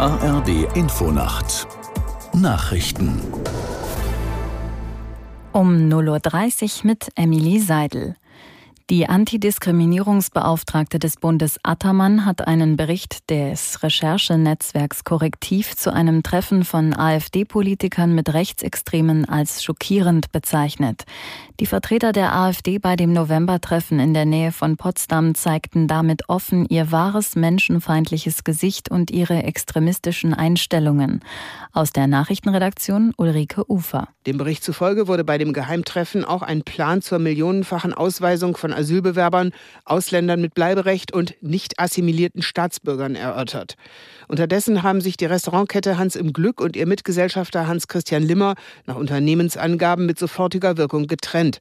ARD Infonacht Nachrichten um 0.30 Uhr mit Emily Seidel. Die Antidiskriminierungsbeauftragte des Bundes Attermann hat einen Bericht des Recherchenetzwerks Korrektiv zu einem Treffen von AfD-Politikern mit Rechtsextremen als schockierend bezeichnet. Die Vertreter der AfD bei dem Novembertreffen in der Nähe von Potsdam zeigten damit offen ihr wahres menschenfeindliches Gesicht und ihre extremistischen Einstellungen. Aus der Nachrichtenredaktion Ulrike Ufer. Dem Bericht zufolge wurde bei dem Geheimtreffen auch ein Plan zur millionenfachen Ausweisung von Asylbewerbern, Ausländern mit Bleiberecht und nicht assimilierten Staatsbürgern erörtert. Unterdessen haben sich die Restaurantkette Hans im Glück und ihr Mitgesellschafter Hans-Christian Limmer nach Unternehmensangaben mit sofortiger Wirkung getrennt.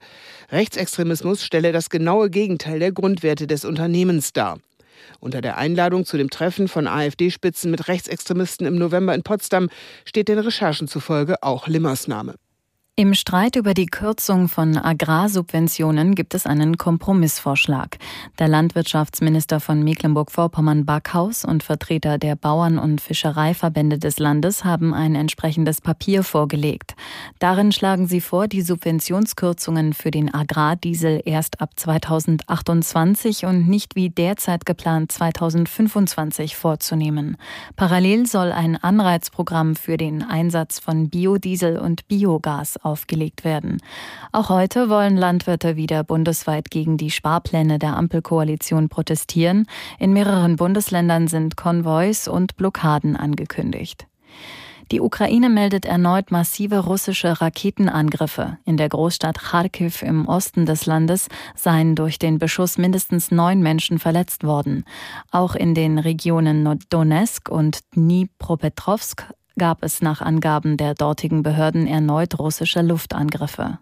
Rechtsextremismus stelle das genaue Gegenteil der Grundwerte des Unternehmens dar. Unter der Einladung zu dem Treffen von AfD-Spitzen mit Rechtsextremisten im November in Potsdam steht den Recherchen zufolge auch Limmers Name. Im Streit über die Kürzung von Agrarsubventionen gibt es einen Kompromissvorschlag. Der Landwirtschaftsminister von Mecklenburg-Vorpommern Backhaus und Vertreter der Bauern- und Fischereiverbände des Landes haben ein entsprechendes Papier vorgelegt. Darin schlagen sie vor, die Subventionskürzungen für den Agrardiesel erst ab 2028 und nicht wie derzeit geplant 2025 vorzunehmen. Parallel soll ein Anreizprogramm für den Einsatz von Biodiesel und Biogas aufgelegt werden. Auch heute wollen Landwirte wieder bundesweit gegen die Sparpläne der Ampelkoalition protestieren. In mehreren Bundesländern sind Konvois und Blockaden angekündigt. Die Ukraine meldet erneut massive russische Raketenangriffe. In der Großstadt Kharkiv im Osten des Landes seien durch den Beschuss mindestens neun Menschen verletzt worden. Auch in den Regionen Donetsk und Dnipropetrovsk gab es nach Angaben der dortigen Behörden erneut russische Luftangriffe.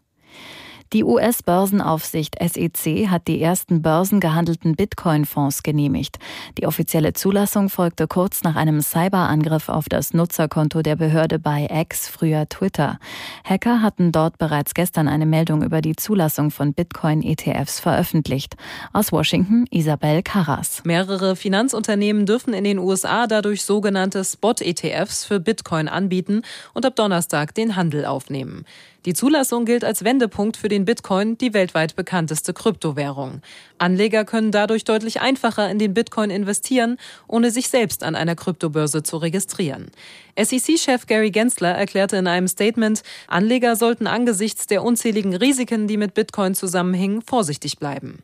Die US-Börsenaufsicht SEC hat die ersten börsengehandelten Bitcoin-Fonds genehmigt. Die offizielle Zulassung folgte kurz nach einem Cyberangriff auf das Nutzerkonto der Behörde bei X, früher Twitter. Hacker hatten dort bereits gestern eine Meldung über die Zulassung von Bitcoin-ETFs veröffentlicht. Aus Washington Isabel Carras. Mehrere Finanzunternehmen dürfen in den USA dadurch sogenannte Spot-ETFs für Bitcoin anbieten und ab Donnerstag den Handel aufnehmen. Die Zulassung gilt als Wendepunkt für den Bitcoin, die weltweit bekannteste Kryptowährung. Anleger können dadurch deutlich einfacher in den Bitcoin investieren, ohne sich selbst an einer Kryptobörse zu registrieren. SEC-Chef Gary Gensler erklärte in einem Statement, Anleger sollten angesichts der unzähligen Risiken, die mit Bitcoin zusammenhängen, vorsichtig bleiben.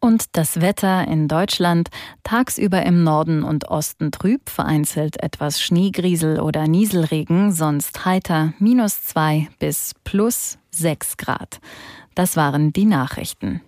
Und das Wetter in Deutschland tagsüber im Norden und Osten trüb, vereinzelt etwas Schneegriesel oder Nieselregen, sonst heiter minus zwei bis plus sechs Grad. Das waren die Nachrichten.